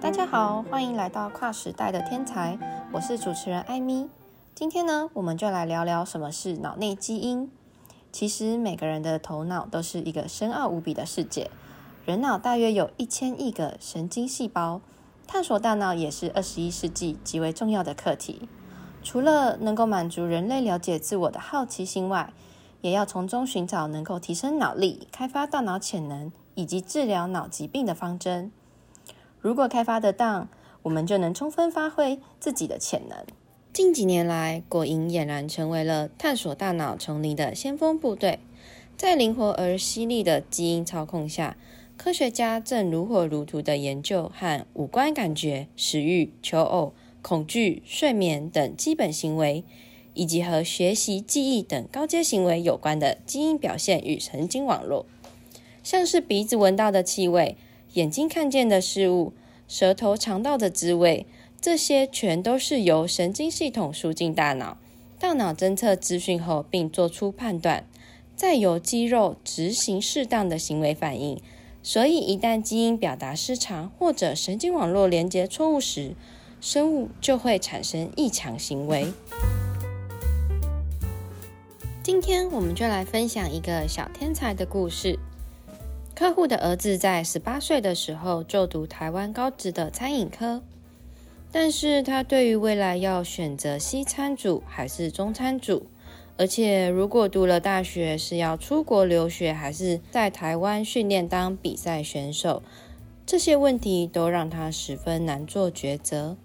大家好，欢迎来到跨时代的天才，我是主持人艾米。今天呢，我们就来聊聊什么是脑内基因。其实每个人的头脑都是一个深奥无比的世界，人脑大约有一千亿个神经细胞，探索大脑也是二十一世纪极为重要的课题。除了能够满足人类了解自我的好奇心外，也要从中寻找能够提升脑力、开发大脑潜能以及治疗脑疾病的方针。如果开发得当，我们就能充分发挥自己的潜能。近几年来，果蝇俨然成为了探索大脑丛林的先锋部队。在灵活而犀利的基因操控下，科学家正如火如荼地研究和五官感觉、食欲、求偶、恐惧、睡眠等基本行为，以及和学习、记忆等高阶行为有关的基因表现与神经网络，像是鼻子闻到的气味。眼睛看见的事物，舌头尝到的滋味，这些全都是由神经系统输进大脑，大脑侦测资讯后并做出判断，再由肌肉执行适当的行为反应。所以，一旦基因表达失常或者神经网络连接错误时，生物就会产生异常行为。今天，我们就来分享一个小天才的故事。客户的儿子在十八岁的时候就读台湾高职的餐饮科，但是他对于未来要选择西餐组还是中餐组，而且如果读了大学是要出国留学还是在台湾训练当比赛选手，这些问题都让他十分难做抉择。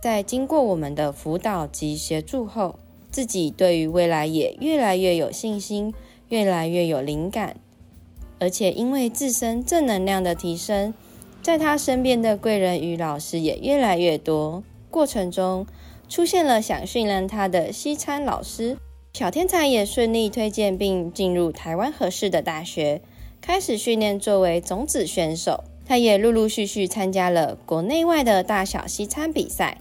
在经过我们的辅导及协助后，自己对于未来也越来越有信心，越来越有灵感。而且因为自身正能量的提升，在他身边的贵人与老师也越来越多。过程中出现了想训练他的西餐老师，小天才也顺利推荐并进入台湾合适的大学，开始训练作为种子选手。他也陆陆续续参加了国内外的大小西餐比赛，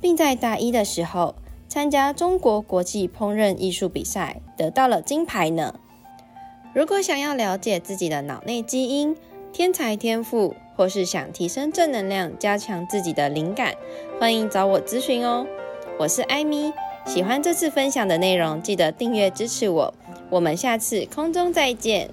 并在大一的时候参加中国国际烹饪艺术比赛，得到了金牌呢。如果想要了解自己的脑内基因、天才天赋，或是想提升正能量、加强自己的灵感，欢迎找我咨询哦。我是艾米，喜欢这次分享的内容，记得订阅支持我。我们下次空中再见。